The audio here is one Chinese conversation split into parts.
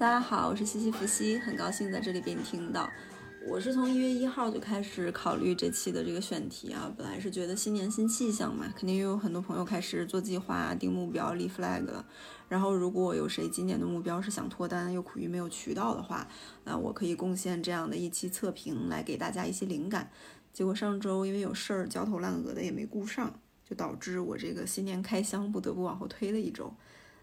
大家好，我是西西弗西，很高兴在这里被你听到。我是从一月一号就开始考虑这期的这个选题啊，本来是觉得新年新气象嘛，肯定又有很多朋友开始做计划、定目标、立 flag 了。然后如果有谁今年的目标是想脱单又苦于没有渠道的话，那我可以贡献这样的一期测评来给大家一些灵感。结果上周因为有事儿焦头烂额的也没顾上，就导致我这个新年开箱不得不往后推了一周。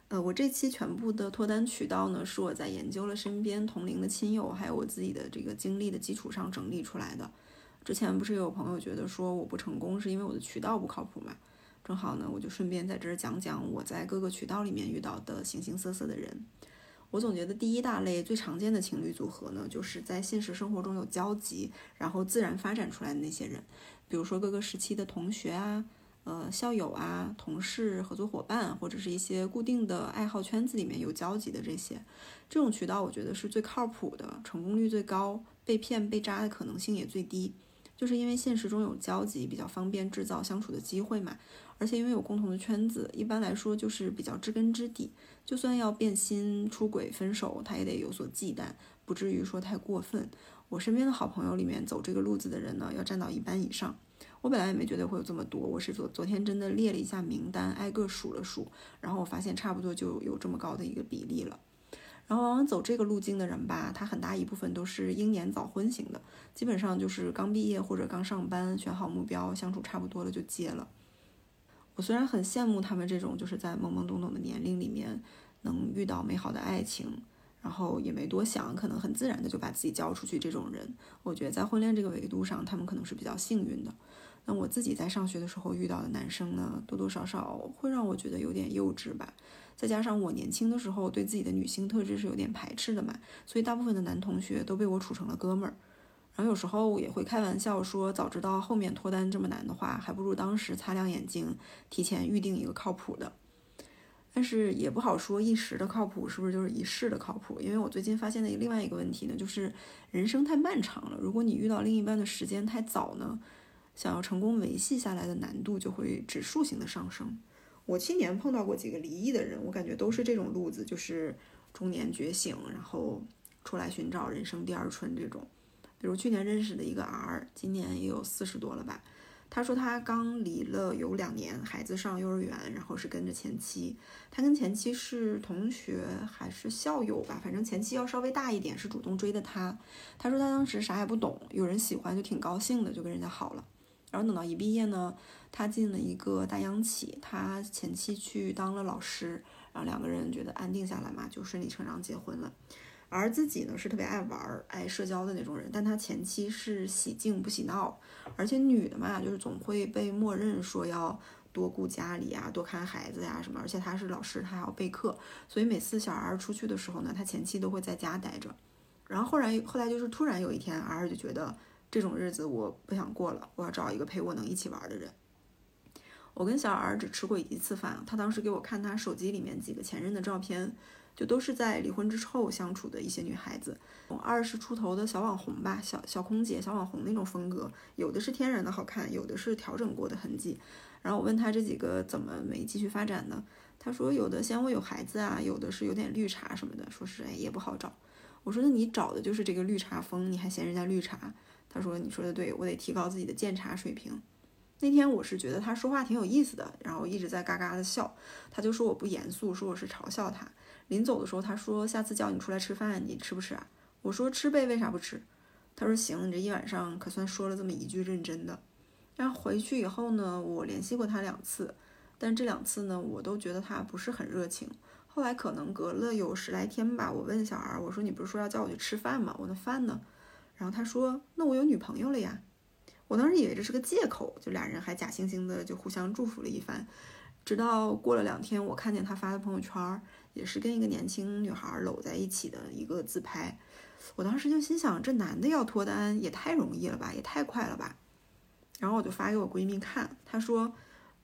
呃，我这期全部的脱单渠道呢，是我在研究了身边同龄的亲友，还有我自己的这个经历的基础上整理出来的。之前不是有朋友觉得说我不成功是因为我的渠道不靠谱嘛？正好呢，我就顺便在这儿讲讲我在各个渠道里面遇到的形形色色的人。我总结的第一大类最常见的情侣组合呢，就是在现实生活中有交集，然后自然发展出来的那些人，比如说各个时期的同学啊。呃，校友啊，同事、合作伙伴，或者是一些固定的爱好圈子里面有交集的这些，这种渠道我觉得是最靠谱的，成功率最高，被骗被扎的可能性也最低。就是因为现实中有交集，比较方便制造相处的机会嘛。而且因为有共同的圈子，一般来说就是比较知根知底，就算要变心、出轨、分手，他也得有所忌惮，不至于说太过分。我身边的好朋友里面走这个路子的人呢，要占到一半以上。我本来也没觉得会有这么多，我是昨昨天真的列了一下名单，挨个数了数，然后我发现差不多就有这么高的一个比例了。然后往往走这个路径的人吧，他很大一部分都是英年早婚型的，基本上就是刚毕业或者刚上班，选好目标，相处差不多了就结了。我虽然很羡慕他们这种就是在懵懵懂懂的年龄里面能遇到美好的爱情，然后也没多想，可能很自然的就把自己交出去这种人，我觉得在婚恋这个维度上，他们可能是比较幸运的。那我自己在上学的时候遇到的男生呢，多多少少会让我觉得有点幼稚吧。再加上我年轻的时候对自己的女性特质是有点排斥的嘛，所以大部分的男同学都被我处成了哥们儿。然后有时候也会开玩笑说，早知道后面脱单这么难的话，还不如当时擦亮眼睛，提前预定一个靠谱的。但是也不好说一时的靠谱是不是就是一世的靠谱，因为我最近发现的另外一个问题呢，就是人生太漫长了。如果你遇到另一半的时间太早呢？想要成功维系下来的难度就会指数型的上升。我去年碰到过几个离异的人，我感觉都是这种路子，就是中年觉醒，然后出来寻找人生第二春这种。比如去年认识的一个 R，今年也有四十多了吧。他说他刚离了有两年，孩子上幼儿园，然后是跟着前妻。他跟前妻是同学还是校友吧？反正前妻要稍微大一点，是主动追的他。他说他当时啥也不懂，有人喜欢就挺高兴的，就跟人家好了。然后等到一毕业呢，他进了一个大央企，他前妻去当了老师，然后两个人觉得安定下来嘛，就顺理成章结婚了。而自己呢是特别爱玩、爱社交的那种人，但他前妻是喜静不喜闹，而且女的嘛，就是总会被默认说要多顾家里啊，多看孩子呀什么。而且他是老师，他还要备课，所以每次小 R 出去的时候呢，他前妻都会在家待着。然后后来后来就是突然有一天，R 就觉得。这种日子我不想过了，我要找一个陪我能一起玩的人。我跟小 R 只吃过一次饭，他当时给我看他手机里面几个前任的照片，就都是在离婚之后相处的一些女孩子，二十出头的小网红吧，小小空姐、小网红那种风格，有的是天然的好看，有的是调整过的痕迹。然后我问他这几个怎么没继续发展呢？他说有的嫌我有孩子啊，有的是有点绿茶什么的，说是哎也不好找。我说那你找的就是这个绿茶风，你还嫌人家绿茶？他说：“你说的对，我得提高自己的鉴茶水平。”那天我是觉得他说话挺有意思的，然后一直在嘎嘎的笑。他就说我不严肃，说我是嘲笑他。临走的时候，他说：“下次叫你出来吃饭，你吃不吃啊？”我说：“吃呗，为啥不吃？”他说：“行，你这一晚上可算说了这么一句认真的。”然后回去以后呢，我联系过他两次，但这两次呢，我都觉得他不是很热情。后来可能隔了有十来天吧，我问小孩：“我说你不是说要叫我去吃饭吗？我的饭呢？”然后他说：“那我有女朋友了呀。”我当时以为这是个借口，就俩人还假惺惺的就互相祝福了一番。直到过了两天，我看见他发的朋友圈，也是跟一个年轻女孩搂在一起的一个自拍。我当时就心想：这男的要脱单也太容易了吧，也太快了吧。然后我就发给我闺蜜看，她说：“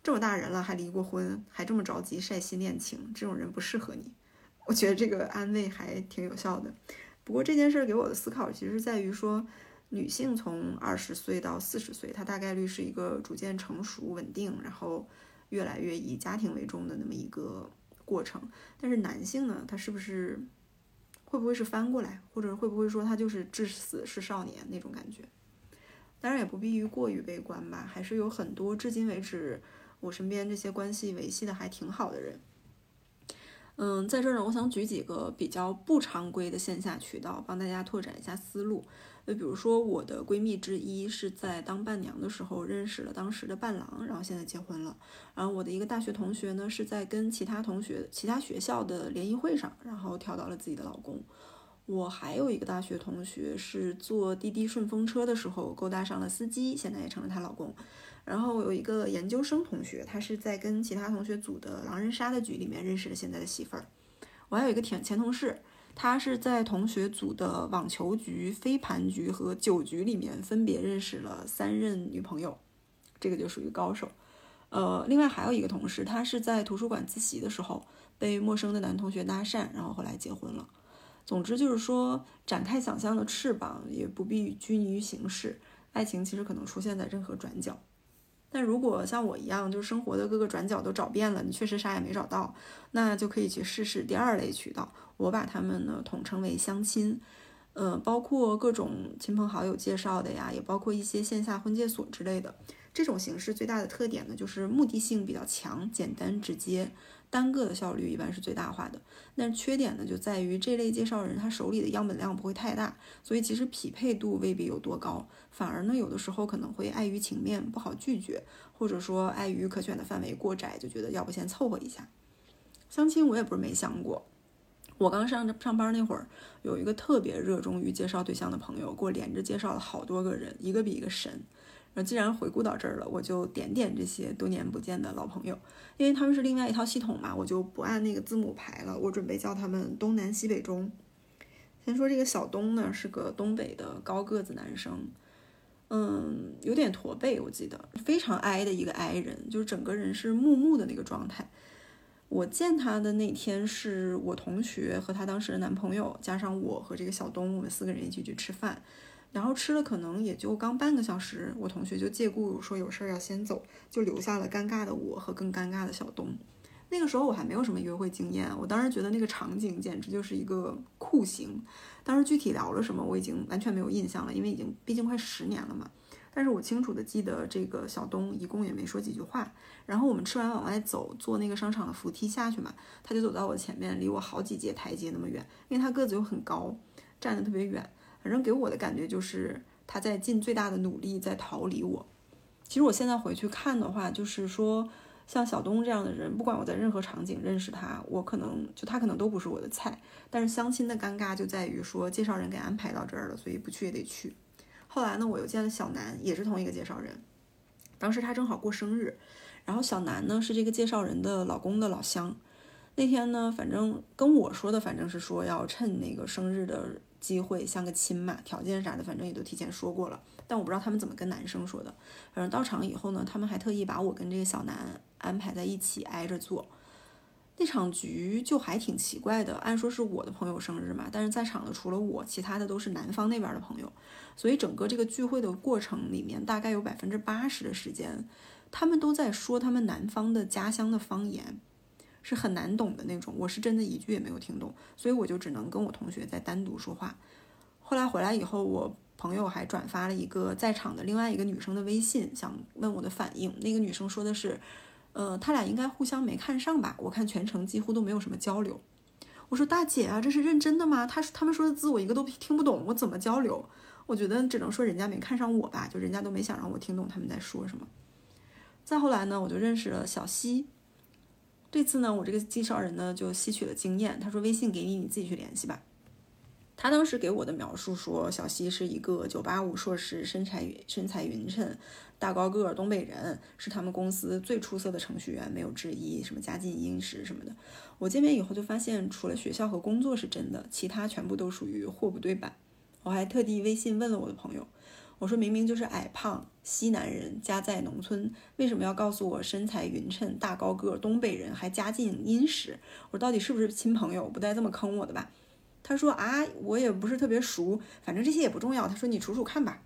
这么大人了还离过婚，还这么着急晒新恋情，这种人不适合你。”我觉得这个安慰还挺有效的。不过这件事给我的思考，其实在于说，女性从二十岁到四十岁，她大概率是一个逐渐成熟、稳定，然后越来越以家庭为重的那么一个过程。但是男性呢，他是不是会不会是翻过来，或者会不会说他就是至死是少年那种感觉？当然也不必于过于悲观吧，还是有很多至今为止我身边这些关系维系的还挺好的人。嗯，在这儿呢，我想举几个比较不常规的线下渠道，帮大家拓展一下思路。就比如说，我的闺蜜之一是在当伴娘的时候认识了当时的伴郎，然后现在结婚了。然后我的一个大学同学呢，是在跟其他同学、其他学校的联谊会上，然后挑到了自己的老公。我还有一个大学同学是坐滴滴顺风车的时候勾搭上了司机，现在也成了她老公。然后我有一个研究生同学，他是在跟其他同学组的狼人杀的局里面认识了现在的媳妇儿。我还有一个前前同事，他是在同学组的网球局、飞盘局和酒局里面分别认识了三任女朋友，这个就属于高手。呃，另外还有一个同事，他是在图书馆自习的时候被陌生的男同学搭讪，然后后来结婚了。总之就是说，展开想象的翅膀，也不必拘泥于形式，爱情其实可能出现在任何转角。但如果像我一样，就是生活的各个转角都找遍了，你确实啥也没找到，那就可以去试试第二类渠道。我把它们呢统称为相亲，呃，包括各种亲朋好友介绍的呀，也包括一些线下婚介所之类的。这种形式最大的特点呢，就是目的性比较强，简单直接。单个的效率一般是最大化的，但是缺点呢就在于这类介绍人他手里的样本量不会太大，所以其实匹配度未必有多高，反而呢有的时候可能会碍于情面不好拒绝，或者说碍于可选的范围过窄，就觉得要不先凑合一下。相亲我也不是没想过，我刚上上班那会儿，有一个特别热衷于介绍对象的朋友，给我连着介绍了好多个人，一个比一个神。那既然回顾到这儿了，我就点点这些多年不见的老朋友，因为他们是另外一套系统嘛，我就不按那个字母排了。我准备叫他们东南西北中。先说这个小东呢，是个东北的高个子男生，嗯，有点驼背，我记得非常矮的一个矮人，就是整个人是木木的那个状态。我见他的那天是我同学和他当时的男朋友，加上我和这个小东，我们四个人一起去吃饭。然后吃了可能也就刚半个小时，我同学就借故说有事儿要先走，就留下了尴尬的我和更尴尬的小东。那个时候我还没有什么约会经验，我当时觉得那个场景简直就是一个酷刑。当时具体聊了什么我已经完全没有印象了，因为已经毕竟快十年了嘛。但是我清楚的记得这个小东一共也没说几句话。然后我们吃完往外走，坐那个商场的扶梯下去嘛，他就走到我前面，离我好几节台阶那么远，因为他个子又很高，站得特别远。反正给我的感觉就是他在尽最大的努力在逃离我。其实我现在回去看的话，就是说像小东这样的人，不管我在任何场景认识他，我可能就他可能都不是我的菜。但是相亲的尴尬就在于说介绍人给安排到这儿了，所以不去也得去。后来呢，我又见了小南，也是同一个介绍人。当时他正好过生日，然后小南呢是这个介绍人的老公的老乡。那天呢，反正跟我说的反正是说要趁那个生日的。机会相个亲嘛，条件啥的，反正也都提前说过了。但我不知道他们怎么跟男生说的。反正到场以后呢，他们还特意把我跟这个小南安排在一起挨着坐。那场局就还挺奇怪的，按说是我的朋友生日嘛，但是在场的除了我，其他的都是男方那边的朋友。所以整个这个聚会的过程里面，大概有百分之八十的时间，他们都在说他们男方的家乡的方言。是很难懂的那种，我是真的一句也没有听懂，所以我就只能跟我同学在单独说话。后来回来以后，我朋友还转发了一个在场的另外一个女生的微信，想问我的反应。那个女生说的是，呃，他俩应该互相没看上吧？我看全程几乎都没有什么交流。我说大姐啊，这是认真的吗？他他们说的字我一个都听不懂，我怎么交流？我觉得只能说人家没看上我吧，就人家都没想让我听懂他们在说什么。再后来呢，我就认识了小西。这次呢，我这个介绍人呢就吸取了经验，他说微信给你，你自己去联系吧。他当时给我的描述说，小西是一个九八五硕士，身材身材匀称，大高个，东北人，是他们公司最出色的程序员，没有之一。什么家境殷实什么的。我见面以后就发现，除了学校和工作是真的，其他全部都属于货不对版。我还特地微信问了我的朋友。我说明明就是矮胖西南人，家在农村，为什么要告诉我身材匀称、大高个、东北人，还家境殷实？我到底是不是亲朋友？不带这么坑我的吧？他说啊，我也不是特别熟，反正这些也不重要。他说你数数看吧，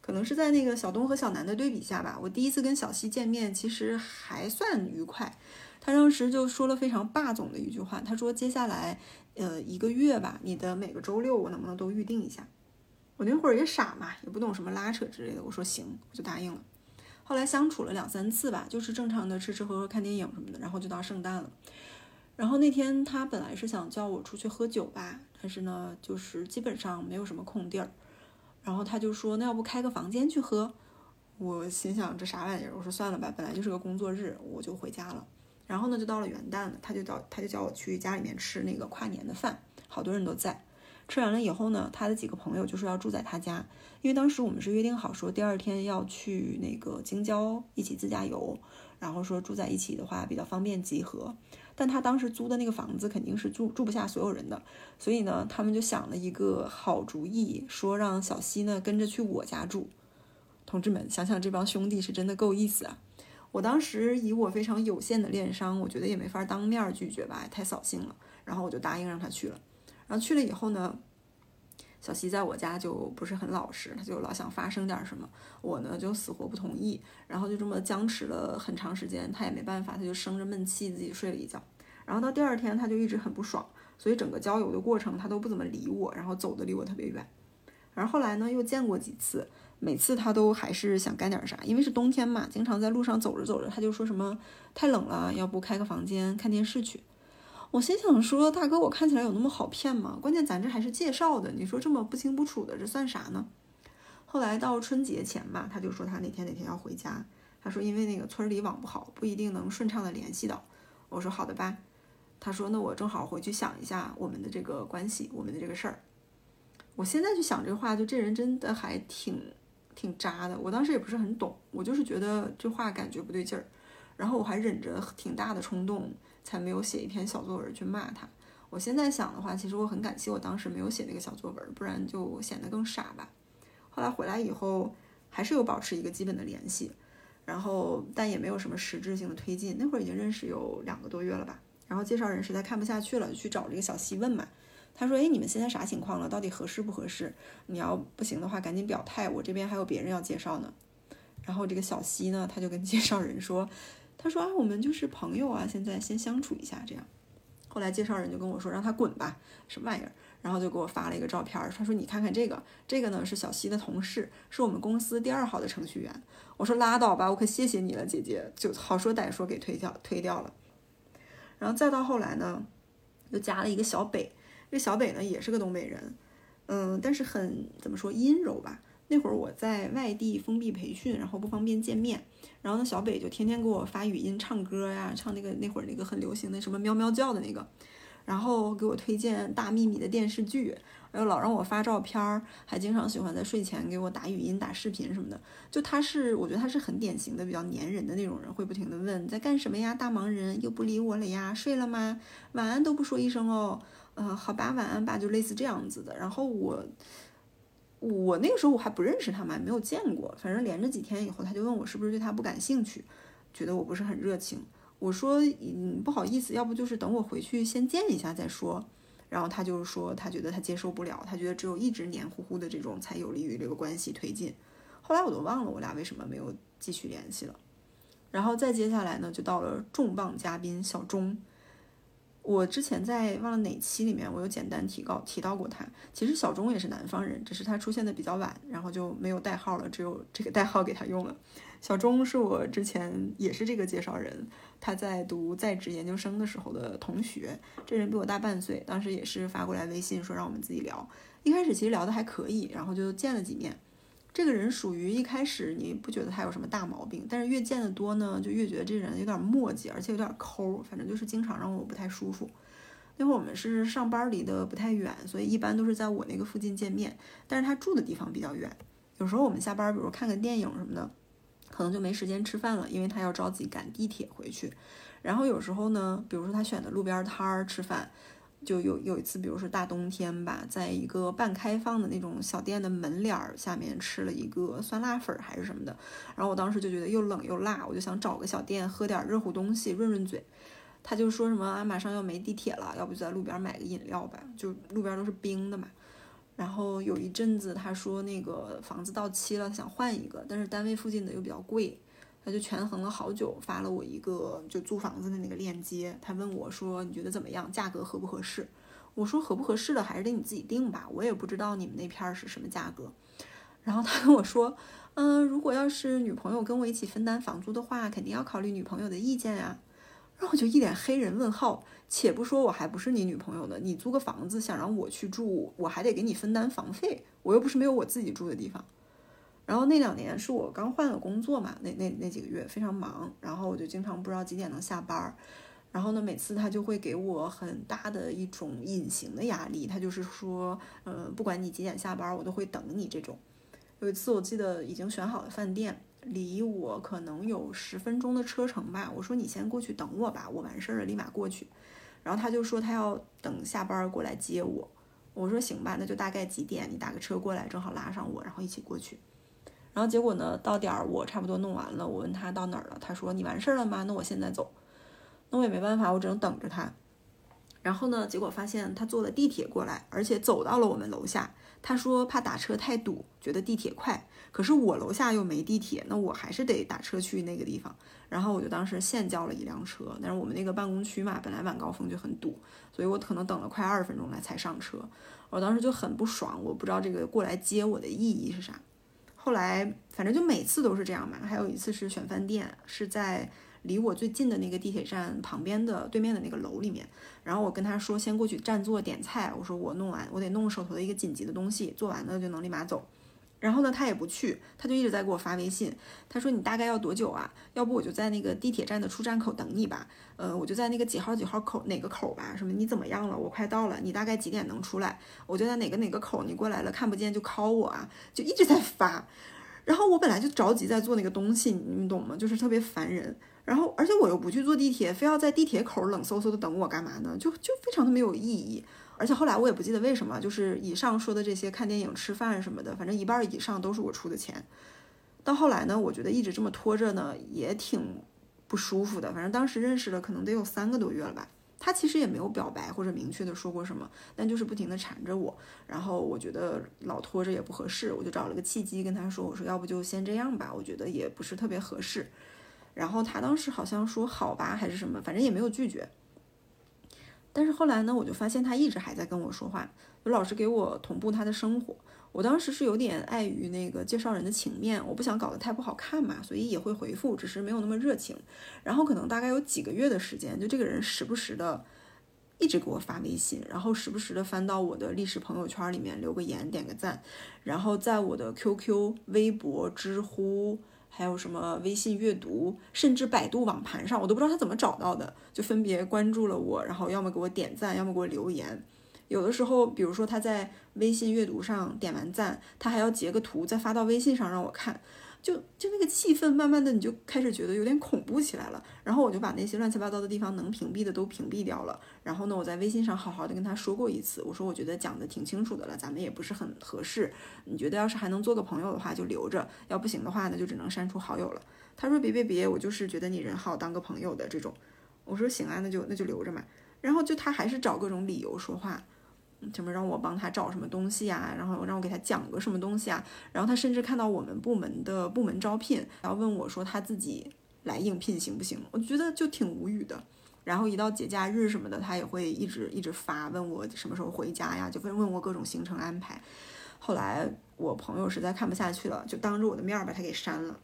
可能是在那个小东和小南的对比下吧。我第一次跟小西见面，其实还算愉快。他当时就说了非常霸总的一句话，他说接下来呃一个月吧，你的每个周六我能不能都预定一下？我那会儿也傻嘛，也不懂什么拉扯之类的，我说行，我就答应了。后来相处了两三次吧，就是正常的吃吃喝喝、看电影什么的，然后就到圣诞了。然后那天他本来是想叫我出去喝酒吧，但是呢，就是基本上没有什么空地儿。然后他就说，那要不开个房间去喝？我心想这啥玩意儿？我说算了吧，本来就是个工作日，我就回家了。然后呢，就到了元旦了，他就叫他就叫我去家里面吃那个跨年的饭，好多人都在。吃完了以后呢，他的几个朋友就说要住在他家。因为当时我们是约定好说第二天要去那个京郊一起自驾游，然后说住在一起的话比较方便集合。但他当时租的那个房子肯定是住住不下所有人的，所以呢，他们就想了一个好主意，说让小西呢跟着去我家住。同志们，想想这帮兄弟是真的够意思啊！我当时以我非常有限的恋商，我觉得也没法当面拒绝吧，太扫兴了。然后我就答应让他去了。然后去了以后呢？小西在我家就不是很老实，他就老想发生点什么，我呢就死活不同意，然后就这么僵持了很长时间，他也没办法，他就生着闷气自己睡了一觉，然后到第二天他就一直很不爽，所以整个交友的过程他都不怎么理我，然后走的离我特别远，然后后来呢又见过几次，每次他都还是想干点啥，因为是冬天嘛，经常在路上走着走着他就说什么太冷了，要不开个房间看电视去。我心想说，大哥，我看起来有那么好骗吗？关键咱这还是介绍的，你说这么不清不楚的，这算啥呢？后来到春节前吧，他就说他哪天哪天要回家，他说因为那个村里网不好，不一定能顺畅的联系到。我说好的吧。他说那我正好回去想一下我们的这个关系，我们的这个事儿。我现在去想这话，就这人真的还挺挺渣的。我当时也不是很懂，我就是觉得这话感觉不对劲儿，然后我还忍着挺大的冲动。才没有写一篇小作文去骂他。我现在想的话，其实我很感谢我当时没有写那个小作文，不然就显得更傻吧。后来回来以后，还是有保持一个基本的联系，然后但也没有什么实质性的推进。那会儿已经认识有两个多月了吧。然后介绍人实在看不下去了，就去找这个小西问嘛。他说：“哎，你们现在啥情况了？到底合适不合适？你要不行的话，赶紧表态，我这边还有别人要介绍呢。”然后这个小西呢，他就跟介绍人说。他说啊，我们就是朋友啊，现在先相处一下这样。后来介绍人就跟我说，让他滚吧，什么玩意儿？然后就给我发了一个照片，他说你看看这个，这个呢是小西的同事，是我们公司第二好的程序员。我说拉倒吧，我可谢谢你了，姐姐。就好说歹说给推掉推掉了。然后再到后来呢，又加了一个小北，这小北呢也是个东北人，嗯，但是很怎么说阴柔吧。那会儿我在外地封闭培训，然后不方便见面。然后呢，小北就天天给我发语音唱歌呀，唱那个那会儿那个很流行的什么喵喵叫的那个，然后给我推荐大秘密的电视剧，还有老让我发照片儿，还经常喜欢在睡前给我打语音、打视频什么的。就他是，我觉得他是很典型的比较粘人的那种人，会不停的问在干什么呀，大忙人又不理我了呀，睡了吗？晚安都不说一声哦，呃，好吧，晚安吧，就类似这样子的。然后我。我那个时候我还不认识他嘛，没有见过。反正连着几天以后，他就问我是不是对他不感兴趣，觉得我不是很热情。我说，嗯，不好意思，要不就是等我回去先见一下再说。然后他就说，他觉得他接受不了，他觉得只有一直黏糊糊的这种才有利于这个关系推进。后来我都忘了我俩为什么没有继续联系了。然后再接下来呢，就到了重磅嘉宾小钟。我之前在忘了哪期里面，我有简单提告提到过他。其实小钟也是南方人，只是他出现的比较晚，然后就没有代号了，只有这个代号给他用了。小钟是我之前也是这个介绍人，他在读在职研究生的时候的同学，这人比我大半岁，当时也是发过来微信说让我们自己聊。一开始其实聊的还可以，然后就见了几面。这个人属于一开始你不觉得他有什么大毛病，但是越见得多呢，就越觉得这人有点磨叽，而且有点抠，反正就是经常让我不太舒服。那会儿我们是上班离得不太远，所以一般都是在我那个附近见面。但是他住的地方比较远，有时候我们下班，比如看个电影什么的，可能就没时间吃饭了，因为他要着急赶地铁回去。然后有时候呢，比如说他选的路边摊儿吃饭。就有有一次，比如说大冬天吧，在一个半开放的那种小店的门脸儿下面吃了一个酸辣粉还是什么的，然后我当时就觉得又冷又辣，我就想找个小店喝点热乎东西润润嘴。他就说什么啊，马上要没地铁了，要不就在路边买个饮料吧，就路边都是冰的嘛。然后有一阵子他说那个房子到期了，想换一个，但是单位附近的又比较贵，他就权衡了好久，发了我一个就租房子的那个链接。他问我说：“你觉得怎么样？价格合不合适？”我说：“合不合适的还是得你自己定吧，我也不知道你们那片儿是什么价格。”然后他跟我说：“嗯，如果要是女朋友跟我一起分担房租的话，肯定要考虑女朋友的意见呀。”然后我就一脸黑人问号。且不说我还不是你女朋友呢，你租个房子想让我去住，我还得给你分担房费，我又不是没有我自己住的地方。然后那两年是我刚换了工作嘛，那那那几个月非常忙，然后我就经常不知道几点能下班儿。然后呢，每次他就会给我很大的一种隐形的压力，他就是说，呃，不管你几点下班，我都会等你这种。有一次我记得已经选好了饭店，离我可能有十分钟的车程吧，我说你先过去等我吧，我完事儿了立马过去。然后他就说他要等下班过来接我，我说行吧，那就大概几点？你打个车过来，正好拉上我，然后一起过去。然后结果呢？到点儿我差不多弄完了，我问他到哪儿了，他说你完事儿了吗？那我现在走。那我也没办法，我只能等着他。然后呢？结果发现他坐了地铁过来，而且走到了我们楼下。他说怕打车太堵，觉得地铁快。可是我楼下又没地铁，那我还是得打车去那个地方。然后我就当时现叫了一辆车，但是我们那个办公区嘛，本来晚高峰就很堵，所以我可能等了快二十分钟了才上车。我当时就很不爽，我不知道这个过来接我的意义是啥。后来反正就每次都是这样嘛。还有一次是选饭店，是在离我最近的那个地铁站旁边的对面的那个楼里面。然后我跟他说先过去占座点菜，我说我弄完，我得弄手头的一个紧急的东西，做完了就能立马走。然后呢，他也不去，他就一直在给我发微信。他说：“你大概要多久啊？要不我就在那个地铁站的出站口等你吧。呃，我就在那个几号几号口哪个口吧。什么你怎么样了？我快到了，你大概几点能出来？我就在哪个哪个口，你过来了看不见就 call 我啊，就一直在发。然后我本来就着急在做那个东西，你们懂吗？就是特别烦人。然后而且我又不去坐地铁，非要在地铁口冷飕飕的等我干嘛呢？就就非常的没有意义。”而且后来我也不记得为什么，就是以上说的这些看电影、吃饭什么的，反正一半以上都是我出的钱。到后来呢，我觉得一直这么拖着呢，也挺不舒服的。反正当时认识了，可能得有三个多月了吧。他其实也没有表白或者明确的说过什么，但就是不停的缠着我。然后我觉得老拖着也不合适，我就找了个契机跟他说：“我说要不就先这样吧，我觉得也不是特别合适。”然后他当时好像说好吧，还是什么，反正也没有拒绝。但是后来呢，我就发现他一直还在跟我说话，就老是给我同步他的生活。我当时是有点碍于那个介绍人的情面，我不想搞得太不好看嘛，所以也会回复，只是没有那么热情。然后可能大概有几个月的时间，就这个人时不时的一直给我发微信，然后时不时的翻到我的历史朋友圈里面留个言、点个赞，然后在我的 QQ、微博、知乎。还有什么微信阅读，甚至百度网盘上，我都不知道他怎么找到的，就分别关注了我，然后要么给我点赞，要么给我留言。有的时候，比如说他在微信阅读上点完赞，他还要截个图再发到微信上让我看。就就那个气氛，慢慢的你就开始觉得有点恐怖起来了。然后我就把那些乱七八糟的地方能屏蔽的都屏蔽掉了。然后呢，我在微信上好好的跟他说过一次，我说我觉得讲的挺清楚的了，咱们也不是很合适。你觉得要是还能做个朋友的话就留着，要不行的话呢就只能删除好友了。他说别别别，我就是觉得你人好，当个朋友的这种。我说行啊，那就那就留着嘛。然后就他还是找各种理由说话。什么让我帮他找什么东西呀？然后让我给他讲个什么东西啊？然后他甚至看到我们部门的部门招聘，然后问我说他自己来应聘行不行？我觉得就挺无语的。然后一到节假日什么的，他也会一直一直发问我什么时候回家呀？就问问我各种行程安排。后来我朋友实在看不下去了，就当着我的面把他给删了。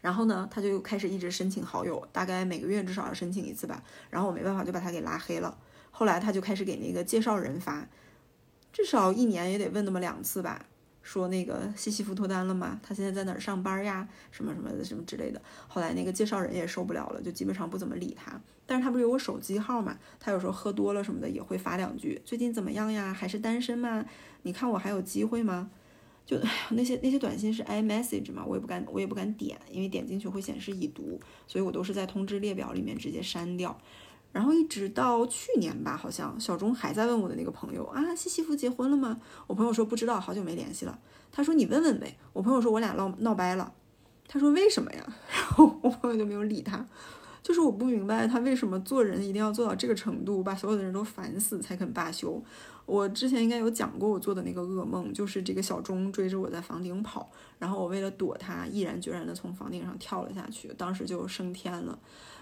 然后呢，他就开始一直申请好友，大概每个月至少要申请一次吧。然后我没办法就把他给拉黑了。后来他就开始给那个介绍人发，至少一年也得问那么两次吧，说那个西西弗脱单了吗？他现在在哪儿上班呀？什么什么的什么之类的。后来那个介绍人也受不了了，就基本上不怎么理他。但是他不是有我手机号嘛？他有时候喝多了什么的也会发两句，最近怎么样呀？还是单身吗？你看我还有机会吗？就 那些那些短信是 iMessage 嘛，我也不敢我也不敢点，因为点进去会显示已读，所以我都是在通知列表里面直接删掉。然后一直到去年吧，好像小钟还在问我的那个朋友啊，西西弗结婚了吗？我朋友说不知道，好久没联系了。他说你问问呗。我朋友说我俩闹闹掰了。他说为什么呀？然后我朋友就没有理他。就是我不明白他为什么做人一定要做到这个程度，把所有的人都烦死才肯罢休。我之前应该有讲过我做的那个噩梦，就是这个小钟追着我在房顶跑，然后我为了躲他，毅然决然的从房顶上跳了下去，当时就升天了。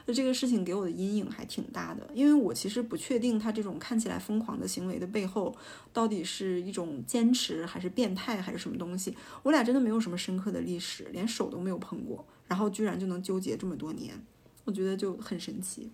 那这个事情给我的阴影还挺大的，因为我其实不确定他这种看起来疯狂的行为的背后，到底是一种坚持还是变态还是什么东西。我俩真的没有什么深刻的历史，连手都没有碰过，然后居然就能纠结这么多年，我觉得就很神奇。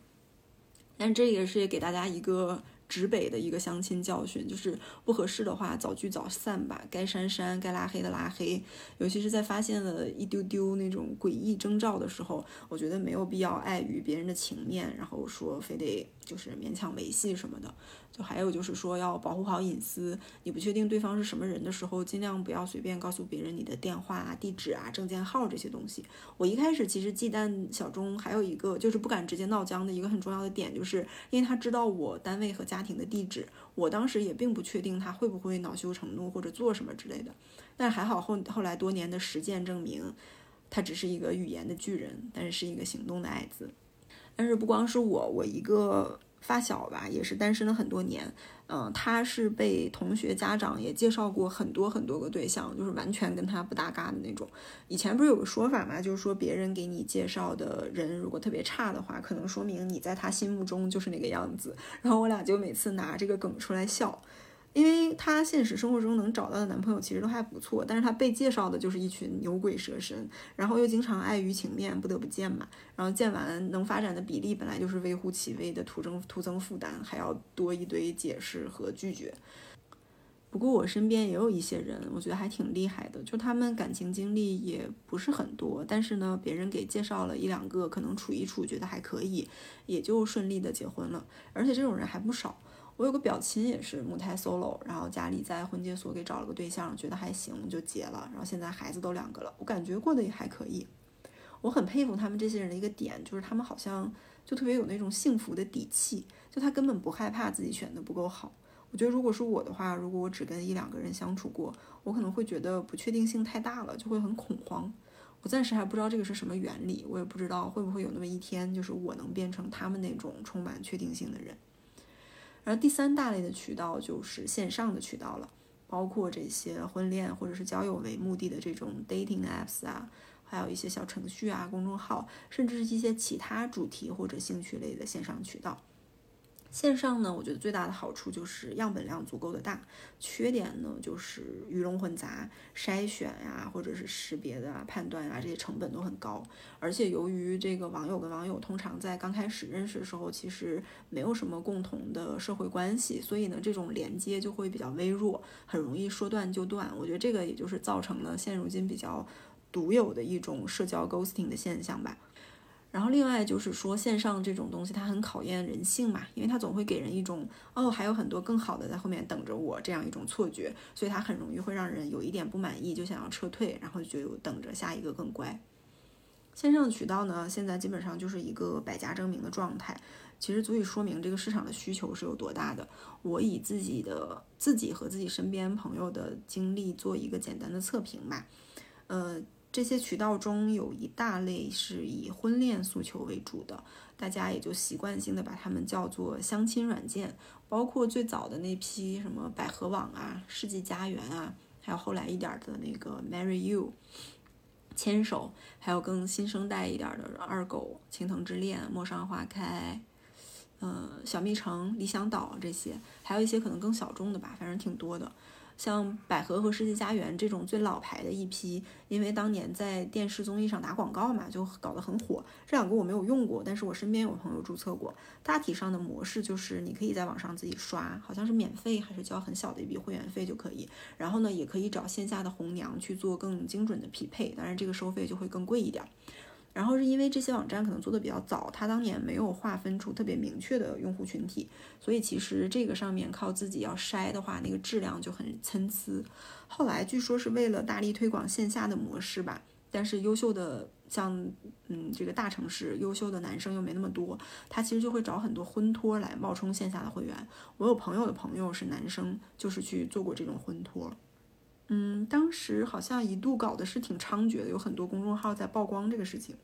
但这也是给大家一个。直北的一个相亲教训，就是不合适的话早聚早散吧，该删删，该拉黑的拉黑。尤其是在发现了一丢丢那种诡异征兆的时候，我觉得没有必要碍于别人的情面，然后说非得就是勉强维系什么的。就还有就是说要保护好隐私，你不确定对方是什么人的时候，尽量不要随便告诉别人你的电话啊、地址啊、证件号这些东西。我一开始其实忌惮小钟，还有一个就是不敢直接闹僵的一个很重要的点，就是因为他知道我单位和家庭的地址，我当时也并不确定他会不会恼羞成怒或者做什么之类的。但还好后后来多年的实践证明，他只是一个语言的巨人，但是是一个行动的矮子。但是不光是我，我一个。发小吧，也是单身了很多年，嗯，他是被同学家长也介绍过很多很多个对象，就是完全跟他不搭嘎的那种。以前不是有个说法嘛，就是说别人给你介绍的人如果特别差的话，可能说明你在他心目中就是那个样子。然后我俩就每次拿这个梗出来笑。因为她现实生活中能找到的男朋友其实都还不错，但是她被介绍的就是一群牛鬼蛇神，然后又经常碍于情面不得不见嘛，然后见完能发展的比例本来就是微乎其微的，徒增徒增负担，还要多一堆解释和拒绝。不过我身边也有一些人，我觉得还挺厉害的，就他们感情经历也不是很多，但是呢，别人给介绍了一两个，可能处一处觉得还可以，也就顺利的结婚了，而且这种人还不少。我有个表亲也是母胎 solo，然后家里在婚介所给找了个对象，觉得还行就结了，然后现在孩子都两个了，我感觉过得也还可以。我很佩服他们这些人的一个点，就是他们好像就特别有那种幸福的底气，就他根本不害怕自己选的不够好。我觉得如果是我的话，如果我只跟一两个人相处过，我可能会觉得不确定性太大了，就会很恐慌。我暂时还不知道这个是什么原理，我也不知道会不会有那么一天，就是我能变成他们那种充满确定性的人。而第三大类的渠道就是线上的渠道了，包括这些婚恋或者是交友为目的的这种 dating apps 啊，还有一些小程序啊、公众号，甚至是一些其他主题或者兴趣类的线上渠道。线上呢，我觉得最大的好处就是样本量足够的大，缺点呢就是鱼龙混杂，筛选呀或者是识别的啊判断啊这些成本都很高，而且由于这个网友跟网友通常在刚开始认识的时候其实没有什么共同的社会关系，所以呢这种连接就会比较微弱，很容易说断就断。我觉得这个也就是造成了现如今比较独有的一种社交 ghosting 的现象吧。然后另外就是说，线上这种东西它很考验人性嘛，因为它总会给人一种哦，还有很多更好的在后面等着我这样一种错觉，所以它很容易会让人有一点不满意，就想要撤退，然后就等着下一个更乖。线上的渠道呢，现在基本上就是一个百家争鸣的状态，其实足以说明这个市场的需求是有多大的。我以自己的自己和自己身边朋友的经历做一个简单的测评吧，呃。这些渠道中有一大类是以婚恋诉求为主的，大家也就习惯性的把它们叫做相亲软件，包括最早的那批什么百合网啊、世纪佳缘啊，还有后来一点的那个 Marry You、牵手，还有更新生代一点的二狗、青藤之恋、陌上花开，嗯，小蜜城、理想岛这些，还有一些可能更小众的吧，反正挺多的。像百合和世纪佳缘这种最老牌的一批，因为当年在电视综艺上打广告嘛，就搞得很火。这两个我没有用过，但是我身边有朋友注册过。大体上的模式就是你可以在网上自己刷，好像是免费还是交很小的一笔会员费就可以。然后呢，也可以找线下的红娘去做更精准的匹配，当然这个收费就会更贵一点儿。然后是因为这些网站可能做的比较早，它当年没有划分出特别明确的用户群体，所以其实这个上面靠自己要筛的话，那个质量就很参差。后来据说是为了大力推广线下的模式吧，但是优秀的像嗯这个大城市优秀的男生又没那么多，他其实就会找很多婚托来冒充线下的会员。我有朋友的朋友是男生，就是去做过这种婚托。嗯，当时好像一度搞的是挺猖獗的，有很多公众号在曝光这个事情。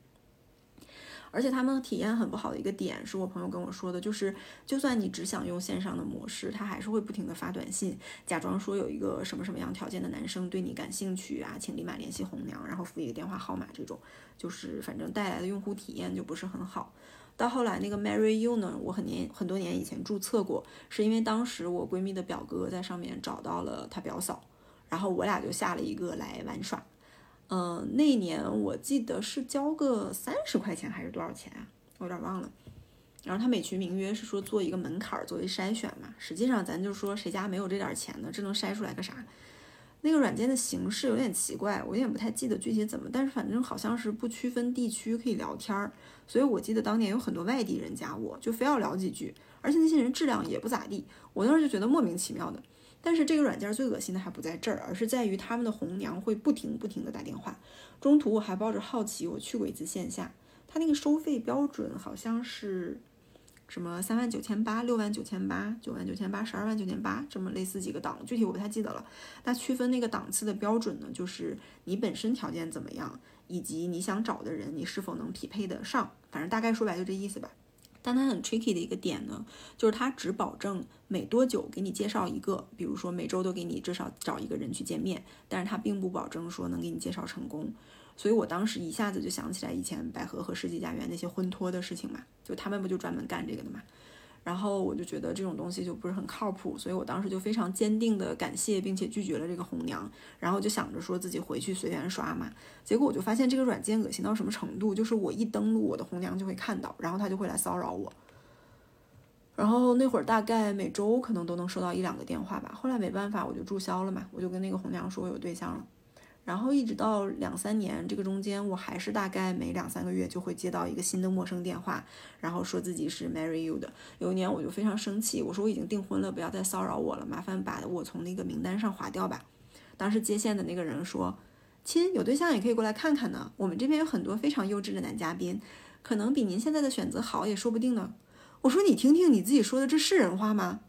而且他们体验很不好的一个点，是我朋友跟我说的，就是就算你只想用线上的模式，他还是会不停的发短信，假装说有一个什么什么样条件的男生对你感兴趣啊，请立马联系红娘，然后附一个电话号码，这种就是反正带来的用户体验就不是很好。到后来那个 Marry You 呢，我很年很多年以前注册过，是因为当时我闺蜜的表哥在上面找到了他表嫂，然后我俩就下了一个来玩耍。嗯，那年我记得是交个三十块钱还是多少钱啊？我有点忘了。然后他美其名曰是说做一个门槛作为筛选嘛，实际上咱就说谁家没有这点钱呢？这能筛出来个啥？那个软件的形式有点奇怪，我有点不太记得具体怎么，但是反正好像是不区分地区可以聊天儿，所以我记得当年有很多外地人加我，就非要聊几句，而且那些人质量也不咋地，我当时就觉得莫名其妙的。但是这个软件最恶心的还不在这儿，而是在于他们的红娘会不停不停的打电话，中途我还抱着好奇我去过一次线下，他那个收费标准好像是。什么三万九千八、六万九千八、九万九千八、十二万九千八，这么类似几个档，具体我不太记得了。那区分那个档次的标准呢，就是你本身条件怎么样，以及你想找的人你是否能匹配得上。反正大概说白就这意思吧。但它很 tricky 的一个点呢，就是它只保证每多久给你介绍一个，比如说每周都给你至少找一个人去见面，但是它并不保证说能给你介绍成功。所以我当时一下子就想起来以前百合和世纪佳缘那些婚托的事情嘛，就他们不就专门干这个的嘛。然后我就觉得这种东西就不是很靠谱，所以我当时就非常坚定的感谢并且拒绝了这个红娘，然后就想着说自己回去随缘刷嘛。结果我就发现这个软件恶心到什么程度，就是我一登录我的红娘就会看到，然后他就会来骚扰我。然后那会儿大概每周可能都能收到一两个电话吧，后来没办法我就注销了嘛，我就跟那个红娘说我有对象了。然后一直到两三年，这个中间我还是大概每两三个月就会接到一个新的陌生电话，然后说自己是 marry you 的。有一年我就非常生气，我说我已经订婚了，不要再骚扰我了，麻烦把我从那个名单上划掉吧。当时接线的那个人说：“亲，有对象也可以过来看看呢，我们这边有很多非常优质的男嘉宾，可能比您现在的选择好也说不定呢。”我说：“你听听你自己说的，这是人话吗？”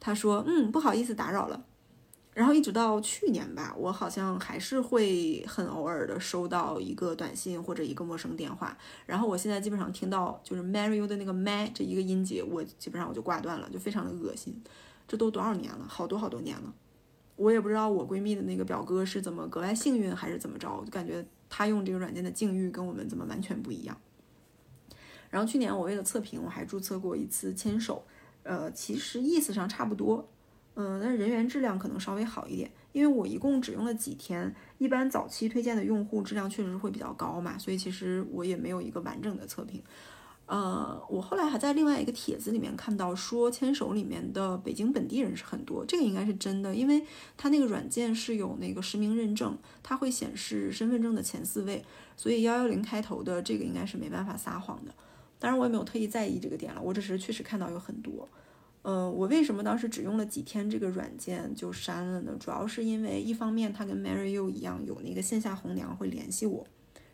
他说：“嗯，不好意思打扰了。”然后一直到去年吧，我好像还是会很偶尔的收到一个短信或者一个陌生电话。然后我现在基本上听到就是 marry you 的那个 my 这一个音节，我基本上我就挂断了，就非常的恶心。这都多少年了，好多好多年了。我也不知道我闺蜜的那个表哥是怎么格外幸运还是怎么着，我就感觉他用这个软件的境遇跟我们怎么完全不一样。然后去年我为了测评，我还注册过一次牵手，呃，其实意思上差不多。嗯，但是人员质量可能稍微好一点，因为我一共只用了几天。一般早期推荐的用户质量确实会比较高嘛，所以其实我也没有一个完整的测评。呃，我后来还在另外一个帖子里面看到说，牵手里面的北京本地人是很多，这个应该是真的，因为它那个软件是有那个实名认证，它会显示身份证的前四位，所以幺幺零开头的这个应该是没办法撒谎的。当然我也没有特意在意这个点了，我只是确实看到有很多。嗯，我为什么当时只用了几天这个软件就删了呢？主要是因为一方面它跟 Marry You 一样有那个线下红娘会联系我，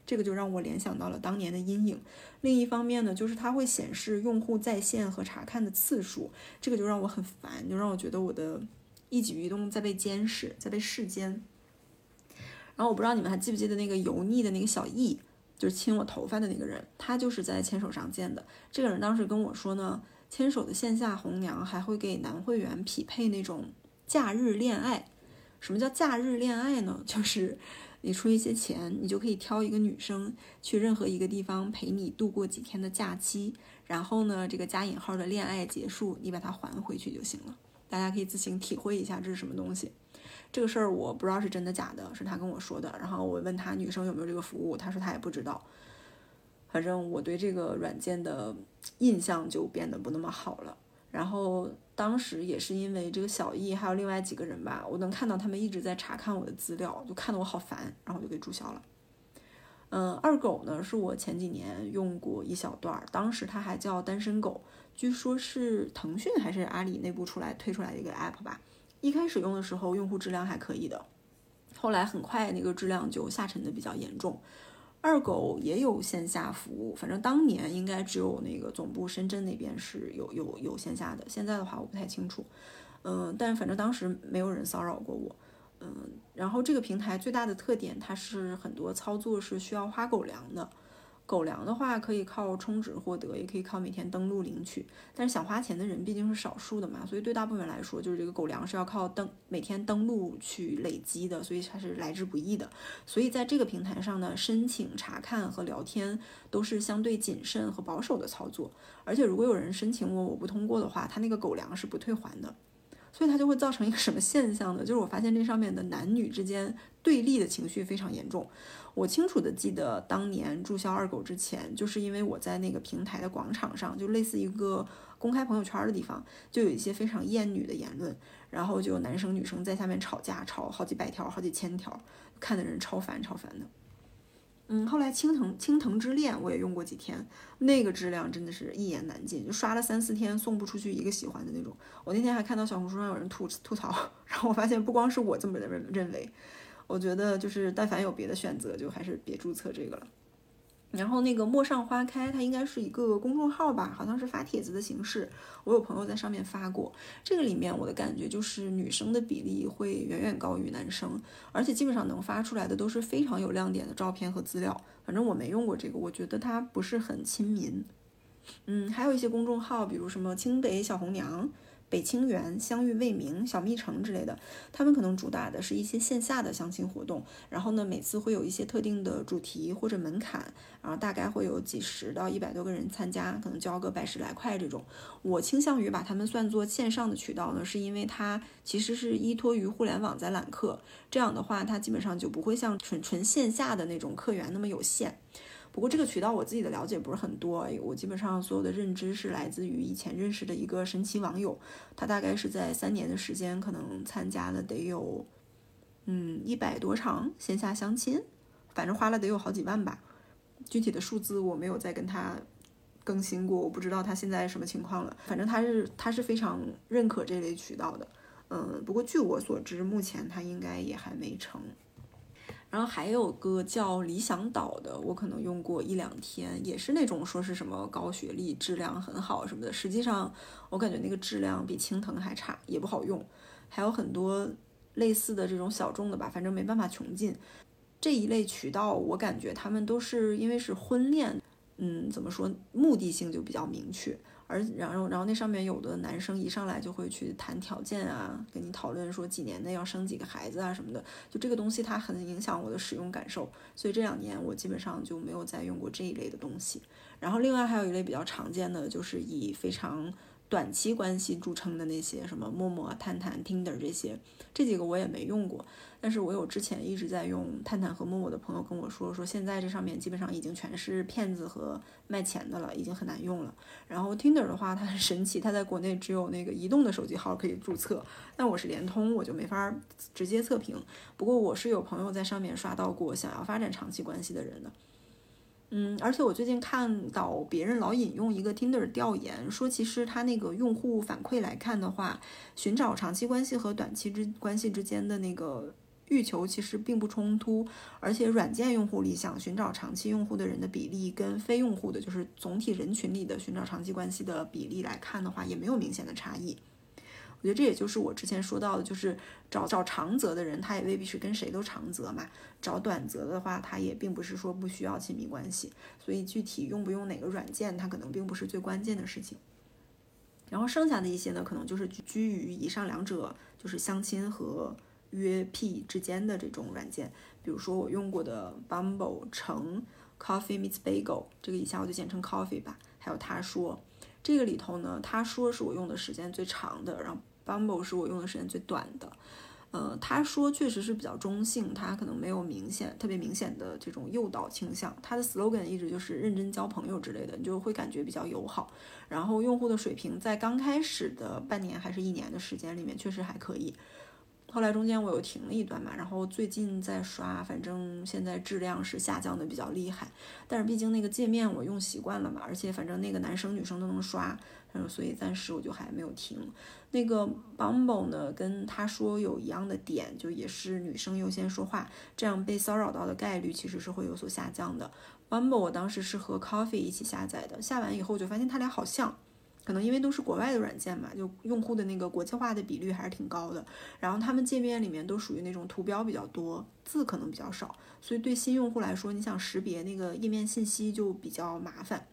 这个就让我联想到了当年的阴影。另一方面呢，就是它会显示用户在线和查看的次数，这个就让我很烦，就让我觉得我的一举一动在被监视，在被视监。然后我不知道你们还记不记得那个油腻的那个小易，就是亲我头发的那个人，他就是在牵手上见的。这个人当时跟我说呢。牵手的线下红娘还会给男会员匹配那种假日恋爱。什么叫假日恋爱呢？就是你出一些钱，你就可以挑一个女生去任何一个地方陪你度过几天的假期。然后呢，这个加引号的恋爱结束，你把它还回去就行了。大家可以自行体会一下这是什么东西。这个事儿我不知道是真的假的，是他跟我说的。然后我问他女生有没有这个服务，他说他也不知道。反正我对这个软件的印象就变得不那么好了。然后当时也是因为这个小易还有另外几个人吧，我能看到他们一直在查看我的资料，就看得我好烦，然后我就给注销了。嗯，二狗呢是我前几年用过一小段，当时它还叫单身狗，据说是腾讯还是阿里内部出来推出来的一个 app 吧。一开始用的时候用户质量还可以的，后来很快那个质量就下沉的比较严重。二狗也有线下服务，反正当年应该只有那个总部深圳那边是有有有线下的，现在的话我不太清楚。嗯，但反正当时没有人骚扰过我。嗯，然后这个平台最大的特点，它是很多操作是需要花狗粮的。狗粮的话可以靠充值获得，也可以靠每天登录领取。但是想花钱的人毕竟是少数的嘛，所以对大部分人来说，就是这个狗粮是要靠登每天登录去累积的，所以它是来之不易的。所以在这个平台上呢，申请、查看和聊天都是相对谨慎和保守的操作。而且如果有人申请我，我不通过的话，他那个狗粮是不退还的。所以它就会造成一个什么现象呢？就是我发现这上面的男女之间对立的情绪非常严重。我清楚的记得当年注销二狗之前，就是因为我在那个平台的广场上，就类似一个公开朋友圈的地方，就有一些非常厌女的言论，然后就有男生女生在下面吵架，吵好几百条、好几千条，看的人超烦超烦的。嗯，后来青藤青藤之恋我也用过几天，那个质量真的是一言难尽，就刷了三四天送不出去一个喜欢的那种。我那天还看到小红书上有人吐吐槽，然后我发现不光是我这么认认为，我觉得就是但凡有别的选择，就还是别注册这个了。然后那个陌上花开，它应该是一个公众号吧，好像是发帖子的形式。我有朋友在上面发过，这个里面我的感觉就是女生的比例会远远高于男生，而且基本上能发出来的都是非常有亮点的照片和资料。反正我没用过这个，我觉得它不是很亲民。嗯，还有一些公众号，比如什么清北小红娘。北清园、相遇未明、小蜜城之类的，他们可能主打的是一些线下的相亲活动，然后呢，每次会有一些特定的主题或者门槛，然后大概会有几十到一百多个人参加，可能交个百十来块这种。我倾向于把他们算作线上的渠道呢，是因为它其实是依托于互联网在揽客，这样的话，它基本上就不会像纯纯线下的那种客源那么有限。不过这个渠道我自己的了解不是很多，我基本上所有的认知是来自于以前认识的一个神奇网友，他大概是在三年的时间，可能参加了得有，嗯一百多场线下相亲，反正花了得有好几万吧，具体的数字我没有再跟他更新过，我不知道他现在什么情况了。反正他是他是非常认可这类渠道的，嗯，不过据我所知，目前他应该也还没成。然后还有个叫理想岛的，我可能用过一两天，也是那种说是什么高学历、质量很好什么的。实际上，我感觉那个质量比青藤还差，也不好用。还有很多类似的这种小众的吧，反正没办法穷尽。这一类渠道，我感觉他们都是因为是婚恋，嗯，怎么说，目的性就比较明确。而然后然后那上面有的男生一上来就会去谈条件啊，跟你讨论说几年内要生几个孩子啊什么的，就这个东西它很影响我的使用感受，所以这两年我基本上就没有再用过这一类的东西。然后另外还有一类比较常见的，就是以非常。短期关系著称的那些什么陌陌、探探、Tinder 这些，这几个我也没用过。但是我有之前一直在用探探和陌陌的朋友跟我说，说现在这上面基本上已经全是骗子和卖钱的了，已经很难用了。然后 Tinder 的话，它很神奇，它在国内只有那个移动的手机号可以注册，但我是联通，我就没法直接测评。不过我是有朋友在上面刷到过想要发展长期关系的人的。嗯，而且我最近看到别人老引用一个 Tinder 调研，说其实他那个用户反馈来看的话，寻找长期关系和短期之关系之间的那个欲求其实并不冲突，而且软件用户里想寻找长期用户的人的比例跟非用户的，就是总体人群里的寻找长期关系的比例来看的话，也没有明显的差异。我觉得这也就是我之前说到的，就是找找长则的人，他也未必是跟谁都长则嘛。找短则的话，他也并不是说不需要亲密关系。所以具体用不用哪个软件，它可能并不是最关键的事情。然后剩下的一些呢，可能就是居于以上两者，就是相亲和约 P 之间的这种软件。比如说我用过的 Bumble、橙、Coffee Meets Bagel，这个以下我就简称 Coffee 吧。还有他说，这个里头呢，他说是我用的时间最长的，然后。Bumble 是我用的时间最短的，呃，他说确实是比较中性，他可能没有明显特别明显的这种诱导倾向，他的 slogan 一直就是认真交朋友之类的，你就会感觉比较友好。然后用户的水平在刚开始的半年还是一年的时间里面确实还可以，后来中间我又停了一段嘛，然后最近在刷，反正现在质量是下降的比较厉害，但是毕竟那个界面我用习惯了嘛，而且反正那个男生女生都能刷。嗯，所以暂时我就还没有停。那个 Bumble 呢，跟他说有一样的点，就也是女生优先说话，这样被骚扰到的概率其实是会有所下降的。Bumble 我当时是和 Coffee 一起下载的，下完以后我就发现它俩好像，可能因为都是国外的软件嘛，就用户的那个国际化的比率还是挺高的。然后他们界面里面都属于那种图标比较多，字可能比较少，所以对新用户来说，你想识别那个页面信息就比较麻烦。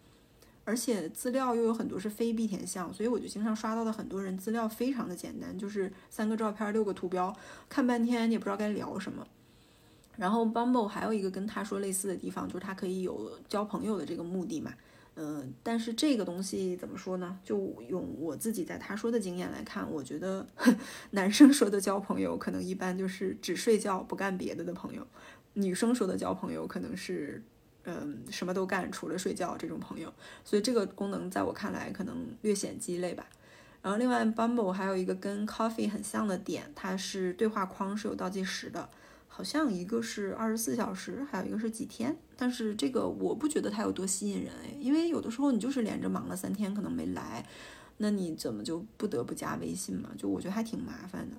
而且资料又有很多是非必填项，所以我就经常刷到的很多人资料非常的简单，就是三个照片六个图标，看半天也不知道该聊什么。然后 Bumble 还有一个跟他说类似的地方，就是他可以有交朋友的这个目的嘛。嗯，但是这个东西怎么说呢？就用我自己在他说的经验来看，我觉得 男生说的交朋友可能一般就是只睡觉不干别的的朋友，女生说的交朋友可能是。嗯，什么都干，除了睡觉这种朋友，所以这个功能在我看来可能略显鸡肋吧。然后另外，Bumble 还有一个跟 Coffee 很像的点，它是对话框是有倒计时的，好像一个是二十四小时，还有一个是几天。但是这个我不觉得它有多吸引人哎，因为有的时候你就是连着忙了三天可能没来，那你怎么就不得不加微信嘛？就我觉得还挺麻烦的。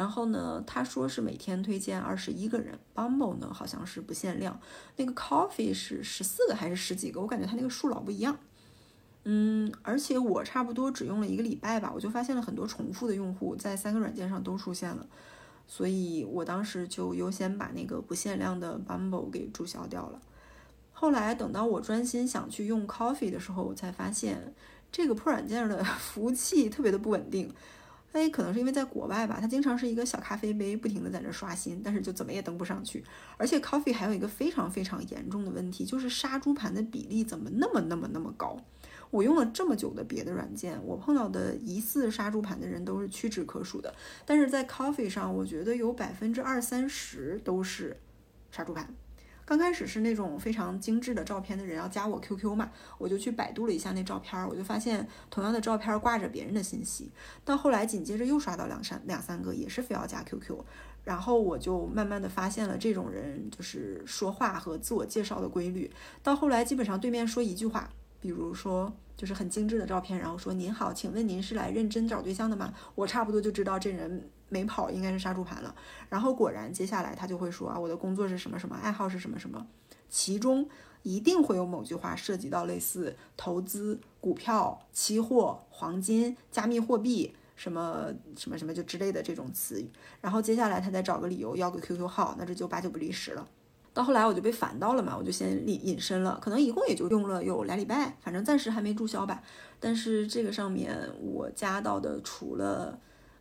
然后呢，他说是每天推荐二十一个人，Bumble 呢好像是不限量，那个 Coffee 是十四个还是十几个？我感觉他那个数老不一样。嗯，而且我差不多只用了一个礼拜吧，我就发现了很多重复的用户在三个软件上都出现了，所以我当时就优先把那个不限量的 Bumble 给注销掉了。后来等到我专心想去用 Coffee 的时候，我才发现这个破软件的 服务器特别的不稳定。哎，可能是因为在国外吧，它经常是一个小咖啡杯，不停的在那刷新，但是就怎么也登不上去。而且 Coffee 还有一个非常非常严重的问题，就是杀猪盘的比例怎么那么那么那么高？我用了这么久的别的软件，我碰到的疑似杀猪盘的人都是屈指可数的，但是在 Coffee 上，我觉得有百分之二三十都是杀猪盘。刚开始是那种非常精致的照片的人要加我 QQ 嘛，我就去百度了一下那照片，我就发现同样的照片挂着别人的信息。到后来紧接着又刷到两三两三个也是非要加 QQ，然后我就慢慢的发现了这种人就是说话和自我介绍的规律。到后来基本上对面说一句话，比如说就是很精致的照片，然后说您好，请问您是来认真找对象的吗？我差不多就知道这人。没跑应该是杀猪盘了，然后果然接下来他就会说啊，我的工作是什么什么，爱好是什么什么，其中一定会有某句话涉及到类似投资、股票、期货、黄金、加密货币什么什么什么就之类的这种词语，然后接下来他再找个理由要个 QQ 号，那这就八九不离十了。到后来我就被烦到了嘛，我就先隐隐身了，可能一共也就用了有俩礼拜，反正暂时还没注销吧。但是这个上面我加到的除了。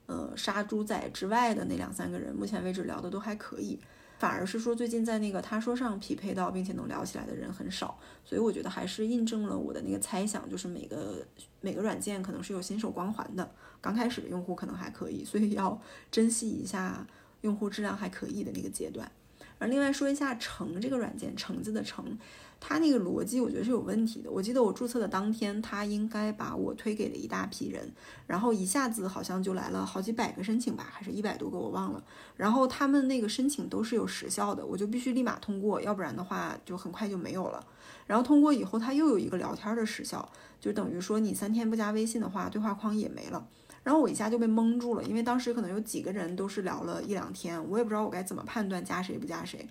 呃，杀猪仔之外的那两三个人，目前为止聊的都还可以，反而是说最近在那个他说上匹配到并且能聊起来的人很少，所以我觉得还是印证了我的那个猜想，就是每个每个软件可能是有新手光环的，刚开始的用户可能还可以，所以要珍惜一下用户质量还可以的那个阶段。而另外说一下橙这个软件，橙子的橙。它那个逻辑我觉得是有问题的。我记得我注册的当天，它应该把我推给了一大批人，然后一下子好像就来了好几百个申请吧，还是一百多个，我忘了。然后他们那个申请都是有时效的，我就必须立马通过，要不然的话就很快就没有了。然后通过以后，它又有一个聊天的时效，就等于说你三天不加微信的话，对话框也没了。然后我一下就被蒙住了，因为当时可能有几个人都是聊了一两天，我也不知道我该怎么判断加谁不加谁。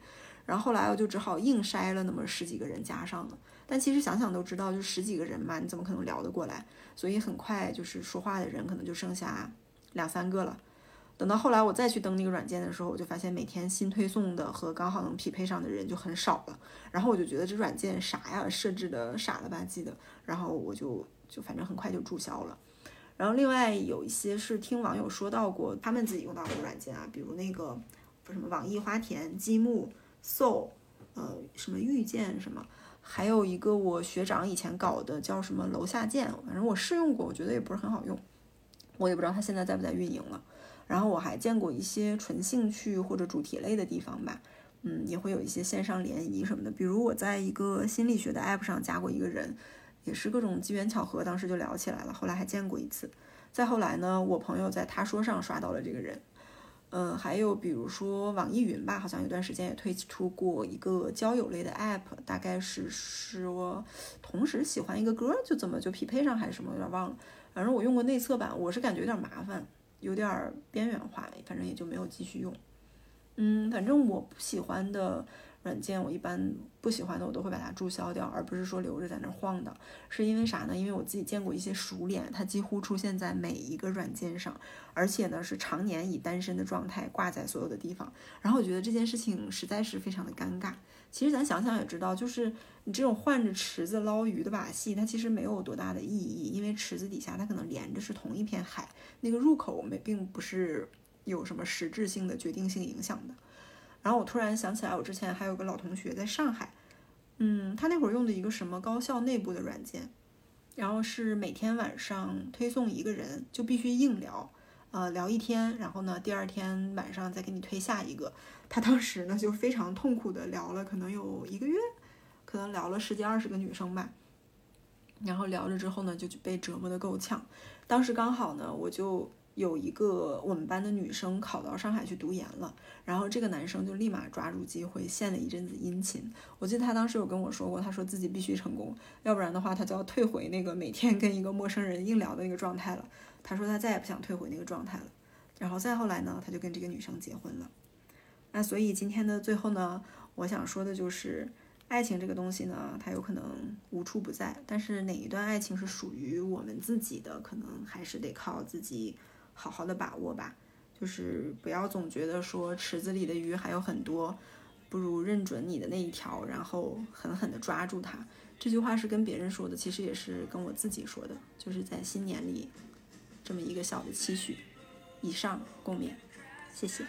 然后后来我就只好硬筛了那么十几个人加上了，但其实想想都知道，就十几个人嘛，你怎么可能聊得过来？所以很快就是说话的人可能就剩下两三个了。等到后来我再去登那个软件的时候，我就发现每天新推送的和刚好能匹配上的人就很少了。然后我就觉得这软件啥呀，设置的傻了吧唧的。然后我就就反正很快就注销了。然后另外有一些是听网友说到过他们自己用到的软件啊，比如那个什么网易花田、积木。so，呃，什么遇见什么，还有一个我学长以前搞的叫什么楼下见，反正我试用过，我觉得也不是很好用，我也不知道他现在在不在运营了。然后我还见过一些纯兴趣或者主题类的地方吧，嗯，也会有一些线上联谊什么的。比如我在一个心理学的 app 上加过一个人，也是各种机缘巧合，当时就聊起来了，后来还见过一次。再后来呢，我朋友在他说上刷到了这个人。嗯，还有比如说网易云吧，好像有段时间也推出过一个交友类的 app，大概是说同时喜欢一个歌，就怎么就匹配上还是什么，有点忘了。反正我用过内测版，我是感觉有点麻烦，有点边缘化，反正也就没有继续用。嗯，反正我不喜欢的软件，我一般不喜欢的我都会把它注销掉，而不是说留着在那儿晃的。是因为啥呢？因为我自己见过一些熟脸，它几乎出现在每一个软件上，而且呢是常年以单身的状态挂在所有的地方。然后我觉得这件事情实在是非常的尴尬。其实咱想想也知道，就是你这种换着池子捞鱼的把戏，它其实没有多大的意义，因为池子底下它可能连着是同一片海，那个入口没并不是有什么实质性的决定性影响的。然后我突然想起来，我之前还有个老同学在上海，嗯，他那会儿用的一个什么高校内部的软件，然后是每天晚上推送一个人，就必须硬聊，呃，聊一天，然后呢，第二天晚上再给你推下一个。他当时呢就非常痛苦的聊了，可能有一个月，可能聊了十几二十个女生吧，然后聊着之后呢，就被折磨的够呛。当时刚好呢，我就。有一个我们班的女生考到上海去读研了，然后这个男生就立马抓住机会献了一阵子殷勤。我记得他当时有跟我说过，他说自己必须成功，要不然的话他就要退回那个每天跟一个陌生人硬聊的那个状态了。他说他再也不想退回那个状态了。然后再后来呢，他就跟这个女生结婚了。那所以今天的最后呢，我想说的就是，爱情这个东西呢，它有可能无处不在，但是哪一段爱情是属于我们自己的，可能还是得靠自己。好好的把握吧，就是不要总觉得说池子里的鱼还有很多，不如认准你的那一条，然后狠狠的抓住它。这句话是跟别人说的，其实也是跟我自己说的，就是在新年里这么一个小的期许。以上共勉，谢谢。